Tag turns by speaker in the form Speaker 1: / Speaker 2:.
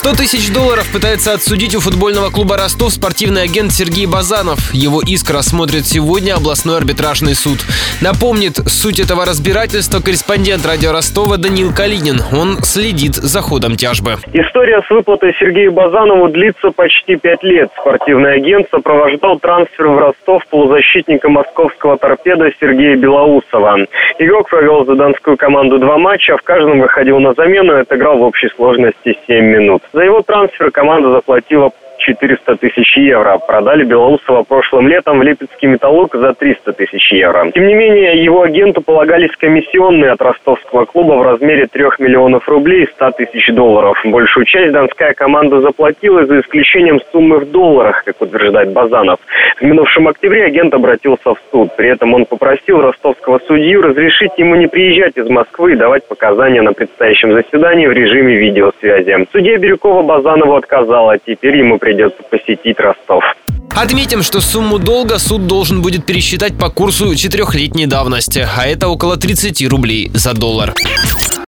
Speaker 1: 100 тысяч долларов пытается отсудить у футбольного клуба «Ростов» спортивный агент Сергей Базанов. Его иск рассмотрит сегодня областной арбитражный суд. Напомнит, суть этого разбирательства корреспондент радио Ростова Данил Калинин. Он следит за ходом тяжбы.
Speaker 2: История с выплатой Сергею Базанову длится почти пять лет. Спортивный агент сопровождал трансфер в Ростов полузащитника московского торпеда Сергея Белоусова. Игрок провел за донскую команду два матча, в каждом выходил на замену и отыграл в общей сложности 7 минут. За его трансфер команда заплатила 400 тысяч евро. Продали Белоусова прошлым летом в Липецкий металлург за 300 тысяч евро. Тем не менее, его агенту полагались комиссионные от ростовского клуба в размере 3 миллионов рублей и 100 тысяч долларов. Большую часть донская команда заплатила за исключением суммы в долларах, как утверждает Базанов. В минувшем октябре агент обратился в суд. При этом он попросил ростовского судью разрешить ему не приезжать из Москвы и давать показания на предстоящем заседании в режиме видеосвязи. Судья Бирюкова Базанову отказала. Теперь ему придется посетить Ростов.
Speaker 1: Отметим, что сумму долга суд должен будет пересчитать по курсу четырехлетней давности, а это около 30 рублей за доллар.